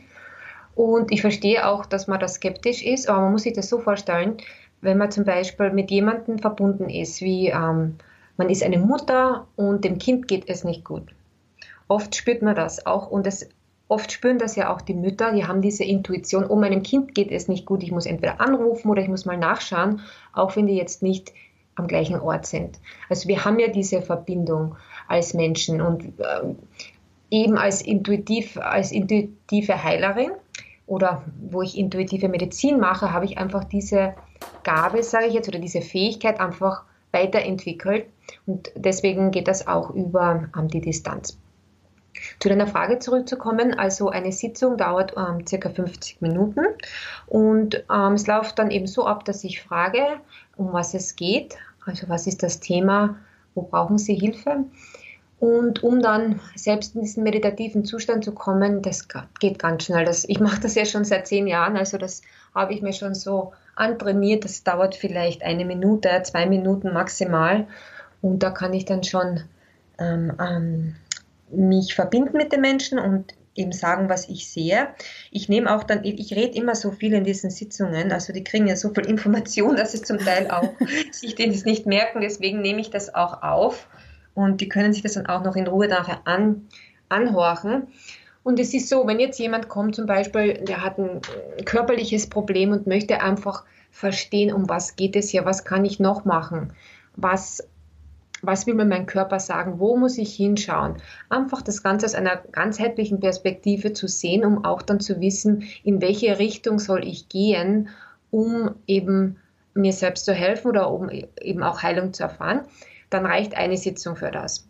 Und ich verstehe auch, dass man da skeptisch ist, aber man muss sich das so vorstellen, wenn man zum Beispiel mit jemandem verbunden ist, wie ähm, man ist eine Mutter und dem Kind geht es nicht gut. Oft spürt man das auch und es oft spüren das ja auch die Mütter, die haben diese Intuition, oh, meinem Kind geht es nicht gut, ich muss entweder anrufen oder ich muss mal nachschauen, auch wenn die jetzt nicht am gleichen Ort sind. Also wir haben ja diese Verbindung als Menschen und äh, eben als intuitiv, als intuitive Heilerin oder wo ich intuitive Medizin mache, habe ich einfach diese Gabe, sage ich jetzt, oder diese Fähigkeit einfach weiterentwickelt. Und deswegen geht das auch über ähm, die Distanz. Zu deiner Frage zurückzukommen, also eine Sitzung dauert ähm, circa 50 Minuten und ähm, es läuft dann eben so ab, dass ich frage, um was es geht, also was ist das Thema, wo brauchen Sie Hilfe und um dann selbst in diesen meditativen Zustand zu kommen, das geht ganz schnell. Das, ich mache das ja schon seit zehn Jahren, also das habe ich mir schon so antrainiert. Das dauert vielleicht eine Minute, zwei Minuten maximal. Und da kann ich dann schon ähm, ähm, mich verbinden mit den Menschen und eben sagen, was ich sehe. Ich nehme auch dann, ich rede immer so viel in diesen Sitzungen, also die kriegen ja so viel Information, dass sie zum Teil auch sich das nicht merken, deswegen nehme ich das auch auf und die können sich das dann auch noch in Ruhe nachher an, anhorchen. Und es ist so, wenn jetzt jemand kommt zum Beispiel, der hat ein körperliches Problem und möchte einfach verstehen, um was geht es hier, was kann ich noch machen, was, was will mir mein Körper sagen, wo muss ich hinschauen. Einfach das Ganze aus einer ganzheitlichen Perspektive zu sehen, um auch dann zu wissen, in welche Richtung soll ich gehen, um eben mir selbst zu helfen oder um eben auch Heilung zu erfahren dann reicht eine Sitzung für das.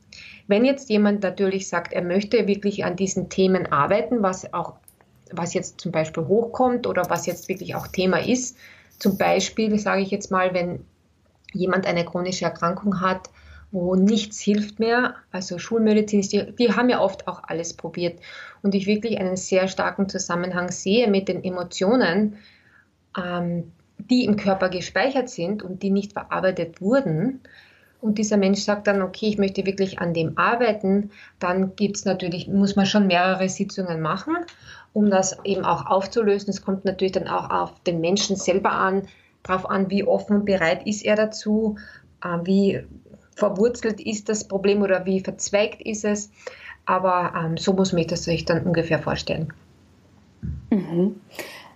Wenn jetzt jemand natürlich sagt, er möchte wirklich an diesen Themen arbeiten, was auch, was jetzt zum Beispiel hochkommt oder was jetzt wirklich auch Thema ist, zum Beispiel sage ich jetzt mal, wenn jemand eine chronische Erkrankung hat, wo nichts hilft mehr, also Schulmedizin, die, die haben ja oft auch alles probiert und ich wirklich einen sehr starken Zusammenhang sehe mit den Emotionen, ähm, die im Körper gespeichert sind und die nicht verarbeitet wurden, und dieser Mensch sagt dann, okay, ich möchte wirklich an dem arbeiten, dann gibt es natürlich, muss man schon mehrere Sitzungen machen, um das eben auch aufzulösen. Es kommt natürlich dann auch auf den Menschen selber an, darauf an, wie offen und bereit ist er dazu, äh, wie verwurzelt ist das Problem oder wie verzweigt ist es. Aber ähm, so muss man sich das dann ungefähr vorstellen. Mhm.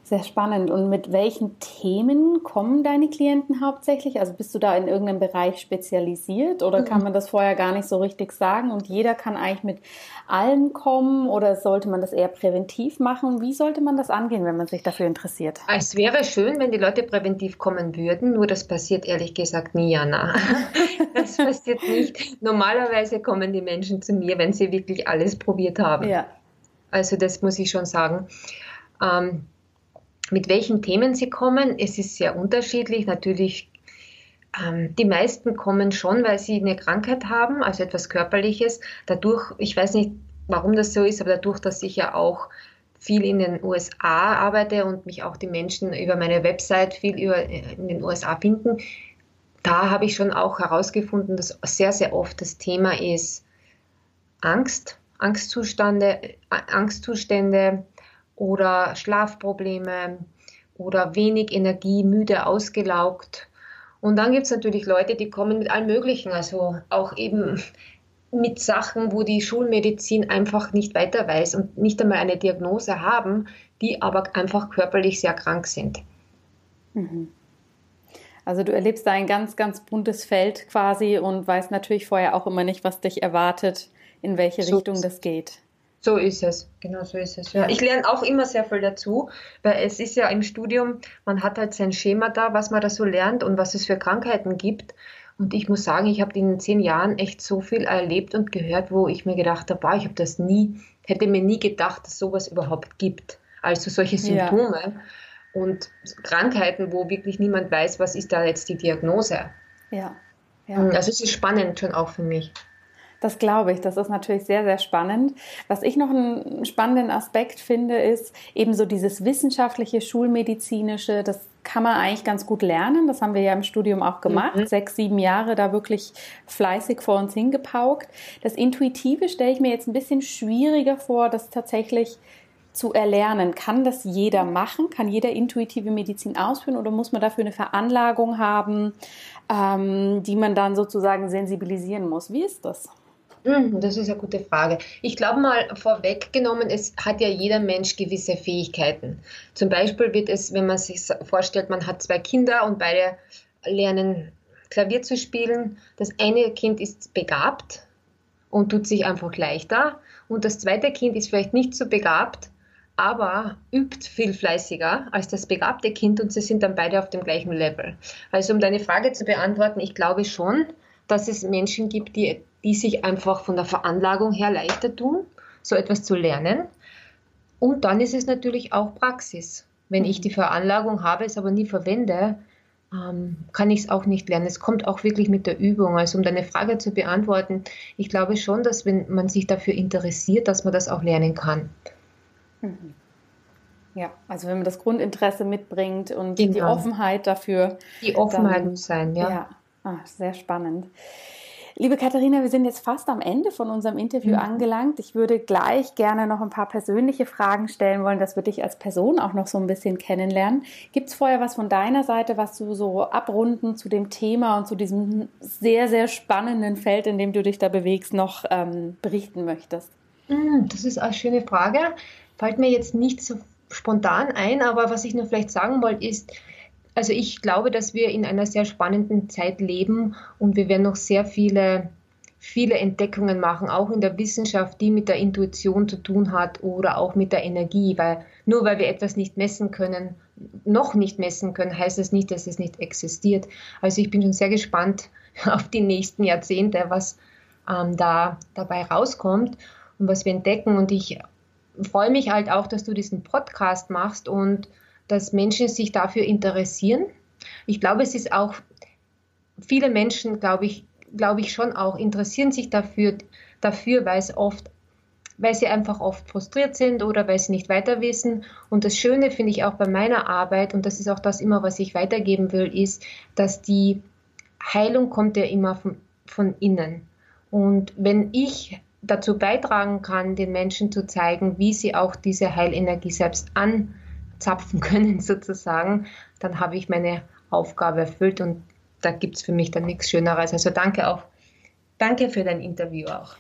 Sehr spannend. Und mit welchen Themen kommen deine Klienten hauptsächlich? Also bist du da in irgendeinem Bereich spezialisiert oder kann mhm. man das vorher gar nicht so richtig sagen und jeder kann eigentlich mit allem kommen oder sollte man das eher präventiv machen? Wie sollte man das angehen, wenn man sich dafür interessiert? Es wäre schön, wenn die Leute präventiv kommen würden, nur das passiert ehrlich gesagt nie, Jana. Das passiert nicht. Normalerweise kommen die Menschen zu mir, wenn sie wirklich alles probiert haben. Ja. Also das muss ich schon sagen. Ähm, mit welchen Themen sie kommen. Es ist sehr unterschiedlich. Natürlich, ähm, die meisten kommen schon, weil sie eine Krankheit haben, also etwas Körperliches. Dadurch, ich weiß nicht, warum das so ist, aber dadurch, dass ich ja auch viel in den USA arbeite und mich auch die Menschen über meine Website viel über, in den USA finden, da habe ich schon auch herausgefunden, dass sehr, sehr oft das Thema ist Angst, Angstzustände, Angstzustände, oder Schlafprobleme oder wenig Energie, müde, ausgelaugt. Und dann gibt es natürlich Leute, die kommen mit allem Möglichen, also auch eben mit Sachen, wo die Schulmedizin einfach nicht weiter weiß und nicht einmal eine Diagnose haben, die aber einfach körperlich sehr krank sind. Mhm. Also du erlebst da ein ganz, ganz buntes Feld quasi und weißt natürlich vorher auch immer nicht, was dich erwartet, in welche so Richtung das geht. So ist es, genau so ist es. Ja, ich lerne auch immer sehr viel dazu, weil es ist ja im Studium, man hat halt sein Schema da, was man da so lernt und was es für Krankheiten gibt. Und ich muss sagen, ich habe in zehn Jahren echt so viel erlebt und gehört, wo ich mir gedacht habe, ich habe das nie, hätte mir nie gedacht, dass sowas überhaupt gibt. Also solche Symptome ja. und Krankheiten, wo wirklich niemand weiß, was ist da jetzt die Diagnose. Ja. ja. Also es ist spannend schon auch für mich. Das glaube ich. Das ist natürlich sehr, sehr spannend. Was ich noch einen spannenden Aspekt finde, ist eben so dieses wissenschaftliche, schulmedizinische. Das kann man eigentlich ganz gut lernen. Das haben wir ja im Studium auch gemacht. Mhm. Sechs, sieben Jahre da wirklich fleißig vor uns hingepaukt. Das Intuitive stelle ich mir jetzt ein bisschen schwieriger vor, das tatsächlich zu erlernen. Kann das jeder machen? Kann jeder intuitive Medizin ausführen oder muss man dafür eine Veranlagung haben, ähm, die man dann sozusagen sensibilisieren muss? Wie ist das? Hm, das ist eine gute Frage. Ich glaube mal vorweggenommen, es hat ja jeder Mensch gewisse Fähigkeiten. Zum Beispiel wird es, wenn man sich vorstellt, man hat zwei Kinder und beide lernen Klavier zu spielen. Das eine Kind ist begabt und tut sich einfach leichter und das zweite Kind ist vielleicht nicht so begabt, aber übt viel fleißiger als das begabte Kind und sie sind dann beide auf dem gleichen Level. Also um deine Frage zu beantworten, ich glaube schon, dass es Menschen gibt, die, die sich einfach von der Veranlagung her leichter tun, so etwas zu lernen. Und dann ist es natürlich auch Praxis. Wenn ich die Veranlagung habe, es aber nie verwende, ähm, kann ich es auch nicht lernen. Es kommt auch wirklich mit der Übung. Also um deine Frage zu beantworten, ich glaube schon, dass wenn man sich dafür interessiert, dass man das auch lernen kann. Mhm. Ja, also wenn man das Grundinteresse mitbringt und genau. die Offenheit dafür. Die Offenheit muss sein, ja. Ja, ah, sehr spannend. Liebe Katharina, wir sind jetzt fast am Ende von unserem Interview mhm. angelangt. Ich würde gleich gerne noch ein paar persönliche Fragen stellen wollen, dass wir dich als Person auch noch so ein bisschen kennenlernen. Gibt es vorher was von deiner Seite, was du so abrunden zu dem Thema und zu diesem sehr, sehr spannenden Feld, in dem du dich da bewegst, noch ähm, berichten möchtest? Mhm, das ist eine schöne Frage. Fällt mir jetzt nicht so spontan ein, aber was ich nur vielleicht sagen wollte, ist, also ich glaube, dass wir in einer sehr spannenden Zeit leben und wir werden noch sehr viele, viele Entdeckungen machen, auch in der Wissenschaft, die mit der Intuition zu tun hat oder auch mit der Energie, weil nur weil wir etwas nicht messen können, noch nicht messen können, heißt es das nicht, dass es nicht existiert. Also ich bin schon sehr gespannt auf die nächsten Jahrzehnte, was ähm, da dabei rauskommt und was wir entdecken. Und ich freue mich halt auch, dass du diesen Podcast machst und dass Menschen sich dafür interessieren. Ich glaube, es ist auch, viele Menschen, glaube ich, glaube ich schon auch, interessieren sich dafür, dafür, weil es oft, weil sie einfach oft frustriert sind oder weil sie nicht weiter wissen. Und das Schöne finde ich auch bei meiner Arbeit, und das ist auch das immer, was ich weitergeben will, ist, dass die Heilung kommt ja immer von, von innen. Und wenn ich dazu beitragen kann, den Menschen zu zeigen, wie sie auch diese Heilenergie selbst an zapfen können sozusagen, dann habe ich meine Aufgabe erfüllt und da gibt es für mich dann nichts Schöneres. Also danke auch, danke für dein Interview auch.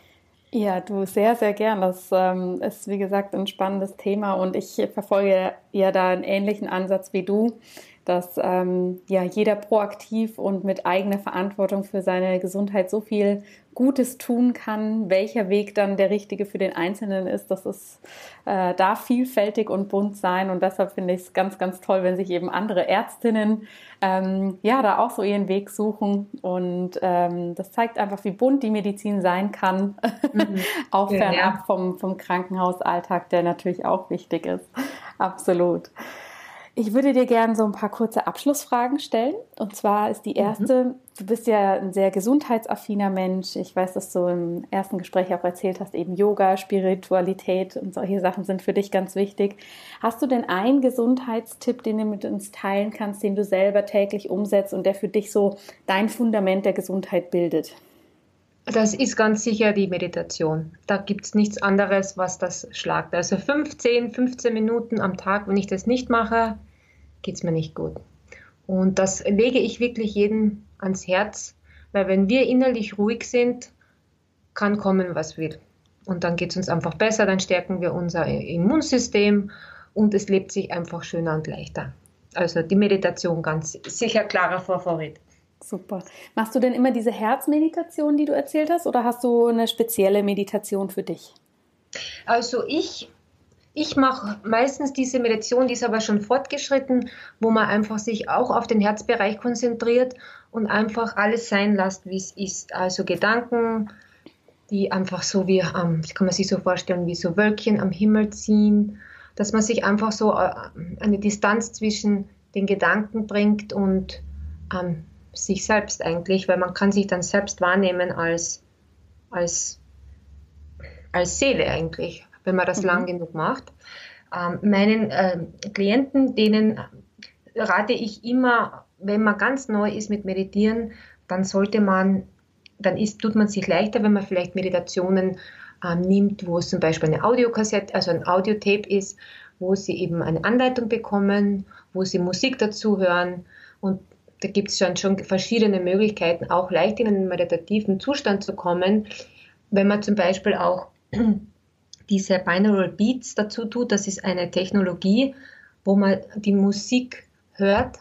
Ja, du sehr, sehr gern. Das ähm, ist, wie gesagt, ein spannendes Thema und ich verfolge ja da einen ähnlichen Ansatz wie du dass ähm, ja jeder proaktiv und mit eigener Verantwortung für seine Gesundheit so viel Gutes tun kann. Welcher Weg dann der richtige für den Einzelnen ist, das ist äh, darf vielfältig und bunt sein und deshalb finde ich es ganz, ganz toll, wenn sich eben andere Ärztinnen ähm, ja da auch so ihren Weg suchen und ähm, das zeigt einfach, wie bunt die Medizin sein kann, mhm. auch fernab ja. vom, vom Krankenhausalltag, der natürlich auch wichtig ist. Absolut. Ich würde dir gerne so ein paar kurze Abschlussfragen stellen. Und zwar ist die mhm. erste, mhm. du bist ja ein sehr gesundheitsaffiner Mensch. Ich weiß, dass du im ersten Gespräch auch erzählt hast, eben Yoga, Spiritualität und solche Sachen sind für dich ganz wichtig. Hast du denn einen Gesundheitstipp, den du mit uns teilen kannst, den du selber täglich umsetzt und der für dich so dein Fundament der Gesundheit bildet? Das ist ganz sicher die Meditation. Da gibt es nichts anderes, was das schlagt. Also 15, 15 Minuten am Tag, wenn ich das nicht mache, geht es mir nicht gut. Und das lege ich wirklich jedem ans Herz, weil wenn wir innerlich ruhig sind, kann kommen, was will. Und dann geht es uns einfach besser, dann stärken wir unser Immunsystem und es lebt sich einfach schöner und leichter. Also die Meditation ganz sicher klarer Favorit. Super. Machst du denn immer diese Herzmeditation, die du erzählt hast, oder hast du eine spezielle Meditation für dich? Also ich ich mache meistens diese Meditation, die ist aber schon fortgeschritten, wo man einfach sich auch auf den Herzbereich konzentriert und einfach alles sein lässt, wie es ist. Also Gedanken, die einfach so wie, ähm, kann man sich so vorstellen, wie so Wölkchen am Himmel ziehen, dass man sich einfach so äh, eine Distanz zwischen den Gedanken bringt und ähm, sich selbst eigentlich, weil man kann sich dann selbst wahrnehmen als, als, als Seele eigentlich wenn man das mhm. lang genug macht. Ähm, meinen äh, Klienten, denen rate ich immer, wenn man ganz neu ist mit Meditieren, dann sollte man, dann ist, tut man sich leichter, wenn man vielleicht Meditationen ähm, nimmt, wo es zum Beispiel eine Audiokassette, also ein Audiotape ist, wo sie eben eine Anleitung bekommen, wo sie Musik dazu hören und da gibt es schon, schon verschiedene Möglichkeiten, auch leicht in einen meditativen Zustand zu kommen, wenn man zum Beispiel auch diese Binaural Beats dazu tut, das ist eine Technologie, wo man die Musik hört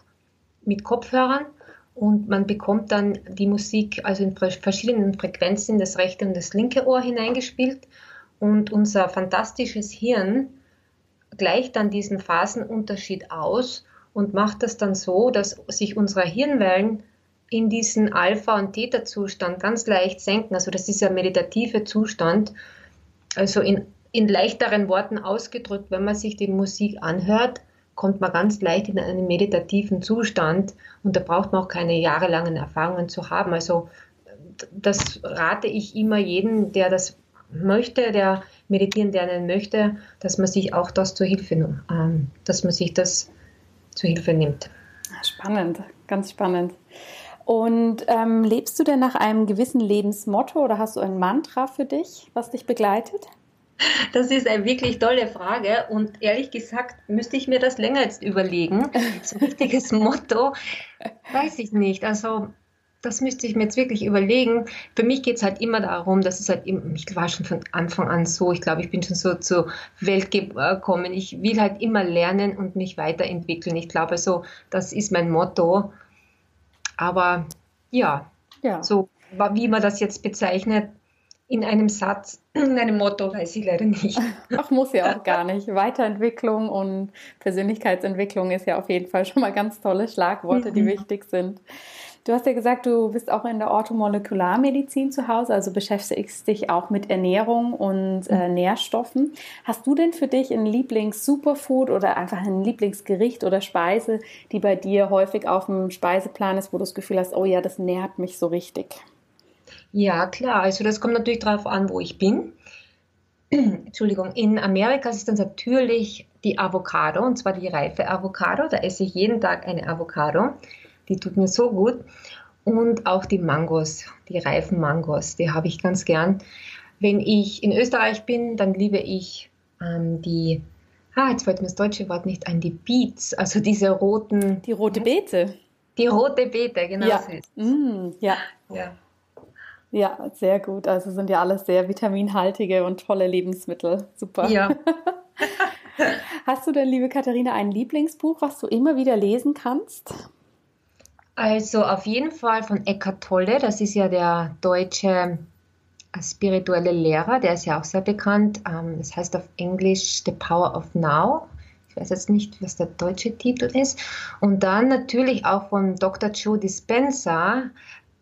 mit Kopfhörern und man bekommt dann die Musik also in verschiedenen Frequenzen das rechte und das linke Ohr hineingespielt und unser fantastisches Hirn gleicht dann diesen Phasenunterschied aus und macht das dann so, dass sich unsere Hirnwellen in diesen Alpha- und Theta-Zustand ganz leicht senken. Also das ist ein meditative Zustand. Also in, in leichteren Worten ausgedrückt, wenn man sich die Musik anhört, kommt man ganz leicht in einen meditativen Zustand und da braucht man auch keine jahrelangen Erfahrungen zu haben. Also das rate ich immer jedem, der das möchte, der meditieren lernen möchte, dass man sich auch das zur Hilfe nimmt, ähm, dass man sich das zur Hilfe nimmt. Spannend, ganz spannend. Und ähm, lebst du denn nach einem gewissen Lebensmotto oder hast du ein Mantra für dich, was dich begleitet? Das ist eine wirklich tolle Frage und ehrlich gesagt müsste ich mir das länger jetzt überlegen. So ein richtiges Motto, weiß ich nicht. Also das müsste ich mir jetzt wirklich überlegen. Für mich geht es halt immer darum, dass es halt, ich war schon von Anfang an so, ich glaube, ich bin schon so zur Welt gekommen. Ich will halt immer lernen und mich weiterentwickeln. Ich glaube, so, das ist mein Motto. Aber ja, ja. so wie man das jetzt bezeichnet, in einem Satz, in einem Motto, weiß ich leider nicht. Ach, muss ja auch gar nicht. Weiterentwicklung und Persönlichkeitsentwicklung ist ja auf jeden Fall schon mal ganz tolle Schlagworte, die mhm. wichtig sind. Du hast ja gesagt, du bist auch in der Orthomolekularmedizin zu Hause, also beschäftigst dich auch mit Ernährung und äh, Nährstoffen. Hast du denn für dich ein Lieblings-Superfood oder einfach ein Lieblingsgericht oder Speise, die bei dir häufig auf dem Speiseplan ist, wo du das Gefühl hast, oh ja, das nährt mich so richtig? Ja, klar. Also das kommt natürlich darauf an, wo ich bin. Entschuldigung, in Amerika ist dann natürlich die Avocado, und zwar die reife Avocado. Da esse ich jeden Tag eine Avocado. Die tut mir so gut. Und auch die Mangos, die reifen Mangos, die habe ich ganz gern. Wenn ich in Österreich bin, dann liebe ich ähm, die, ah, jetzt fällt mir das deutsche Wort nicht ein, die Beets, also diese roten. Die rote Beete. Die rote Beete, genau ja. so mm, ja. ja. Ja, sehr gut. Also sind ja alles sehr vitaminhaltige und tolle Lebensmittel. Super. Ja. Hast du denn, liebe Katharina, ein Lieblingsbuch, was du immer wieder lesen kannst? Also auf jeden Fall von Eckhart Tolle, das ist ja der deutsche äh, spirituelle Lehrer, der ist ja auch sehr bekannt. Ähm, das heißt auf Englisch The Power of Now. Ich weiß jetzt nicht, was der deutsche Titel ist. Und dann natürlich auch von Dr. Joe Dispenza,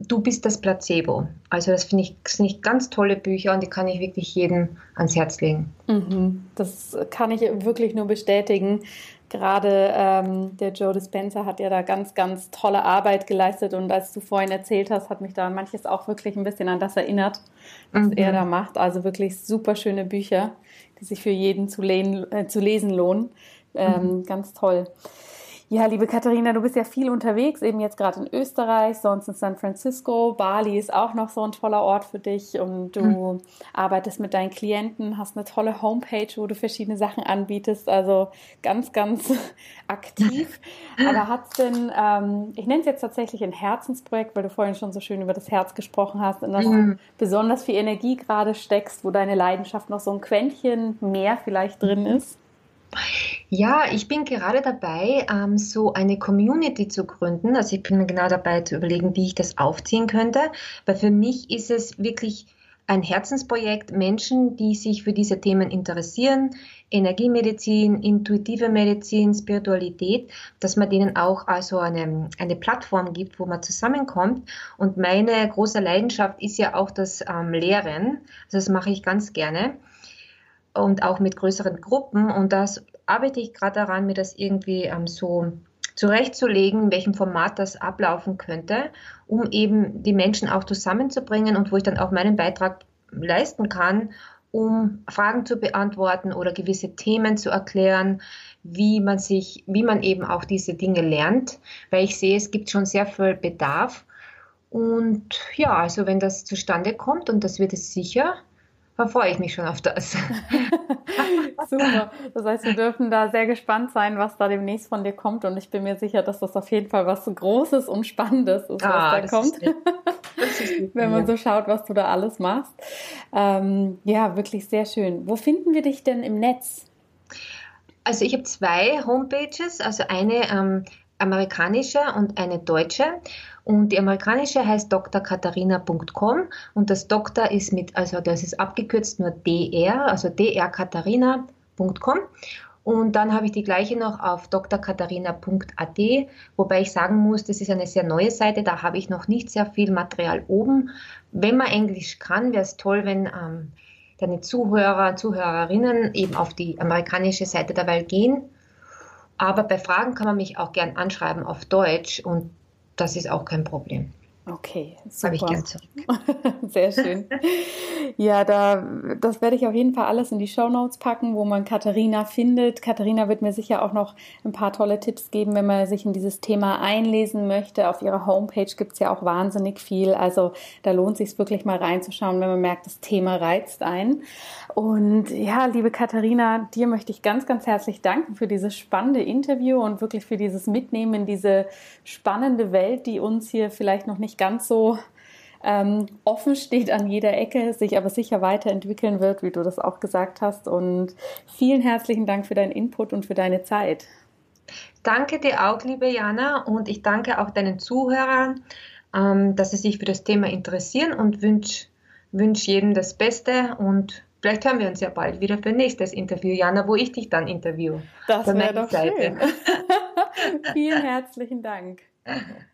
Du bist das Placebo. Also das finde ich, ich ganz tolle Bücher und die kann ich wirklich jedem ans Herz legen. Mhm. Das kann ich wirklich nur bestätigen. Gerade ähm, der Joe Dispenza hat ja da ganz, ganz tolle Arbeit geleistet und als du vorhin erzählt hast, hat mich da manches auch wirklich ein bisschen an das erinnert, was mhm. er da macht. Also wirklich super schöne Bücher, die sich für jeden zu, lehnen, äh, zu lesen lohnen. Ähm, mhm. Ganz toll. Ja, liebe Katharina, du bist ja viel unterwegs, eben jetzt gerade in Österreich, sonst in San Francisco. Bali ist auch noch so ein toller Ort für dich und du mhm. arbeitest mit deinen Klienten, hast eine tolle Homepage, wo du verschiedene Sachen anbietest, also ganz, ganz aktiv. Aber hat es denn, ähm, ich nenne es jetzt tatsächlich ein Herzensprojekt, weil du vorhin schon so schön über das Herz gesprochen hast, in das mhm. besonders viel Energie gerade steckst, wo deine Leidenschaft noch so ein Quäntchen mehr vielleicht drin mhm. ist? Ja, ich bin gerade dabei, ähm, so eine Community zu gründen. Also ich bin mir genau dabei zu überlegen, wie ich das aufziehen könnte. Weil für mich ist es wirklich ein Herzensprojekt, Menschen, die sich für diese Themen interessieren, Energiemedizin, intuitive Medizin, Spiritualität, dass man denen auch also eine, eine Plattform gibt, wo man zusammenkommt. Und meine große Leidenschaft ist ja auch das ähm, Lehren. Also das mache ich ganz gerne und auch mit größeren Gruppen. Und das arbeite ich gerade daran, mir das irgendwie ähm, so zurechtzulegen, in welchem Format das ablaufen könnte, um eben die Menschen auch zusammenzubringen und wo ich dann auch meinen Beitrag leisten kann, um Fragen zu beantworten oder gewisse Themen zu erklären, wie man sich, wie man eben auch diese Dinge lernt, weil ich sehe, es gibt schon sehr viel Bedarf. Und ja, also wenn das zustande kommt, und das wird es sicher, da freue ich mich schon auf das. Super. Das heißt, wir dürfen da sehr gespannt sein, was da demnächst von dir kommt. Und ich bin mir sicher, dass das auf jeden Fall was Großes und Spannendes ist, was ah, da kommt. wenn man so schaut, was du da alles machst. Ähm, ja, wirklich sehr schön. Wo finden wir dich denn im Netz? Also ich habe zwei Homepages, also eine ähm, amerikanische und eine deutsche. Und die amerikanische heißt drkatharina.com und das Doktor ist mit, also das ist abgekürzt nur dr, also drkatharina.com. Und dann habe ich die gleiche noch auf drkatharina.at, wobei ich sagen muss, das ist eine sehr neue Seite, da habe ich noch nicht sehr viel Material oben. Wenn man Englisch kann, wäre es toll, wenn ähm, deine Zuhörer, Zuhörerinnen eben auf die amerikanische Seite derweil gehen. Aber bei Fragen kann man mich auch gern anschreiben auf Deutsch und das ist auch kein Problem. Okay, super. Habe ich gern zurück. Sehr schön. Ja, da, das werde ich auf jeden Fall alles in die Show Notes packen, wo man Katharina findet. Katharina wird mir sicher auch noch ein paar tolle Tipps geben, wenn man sich in dieses Thema einlesen möchte. Auf ihrer Homepage gibt es ja auch wahnsinnig viel. Also da lohnt sich wirklich mal reinzuschauen, wenn man merkt, das Thema reizt ein. Und ja, liebe Katharina, dir möchte ich ganz, ganz herzlich danken für dieses spannende Interview und wirklich für dieses Mitnehmen in diese spannende Welt, die uns hier vielleicht noch nicht ganz so ähm, offen steht an jeder Ecke, sich aber sicher weiterentwickeln wird, wie du das auch gesagt hast. Und vielen herzlichen Dank für deinen Input und für deine Zeit. Danke dir auch, liebe Jana, und ich danke auch deinen Zuhörern, ähm, dass sie sich für das Thema interessieren und wünsche wünsch jedem das Beste und Vielleicht hören wir uns ja bald wieder für nächstes Interview, Jana, wo ich dich dann interview. Das wäre doch Seite. schön. Vielen herzlichen Dank.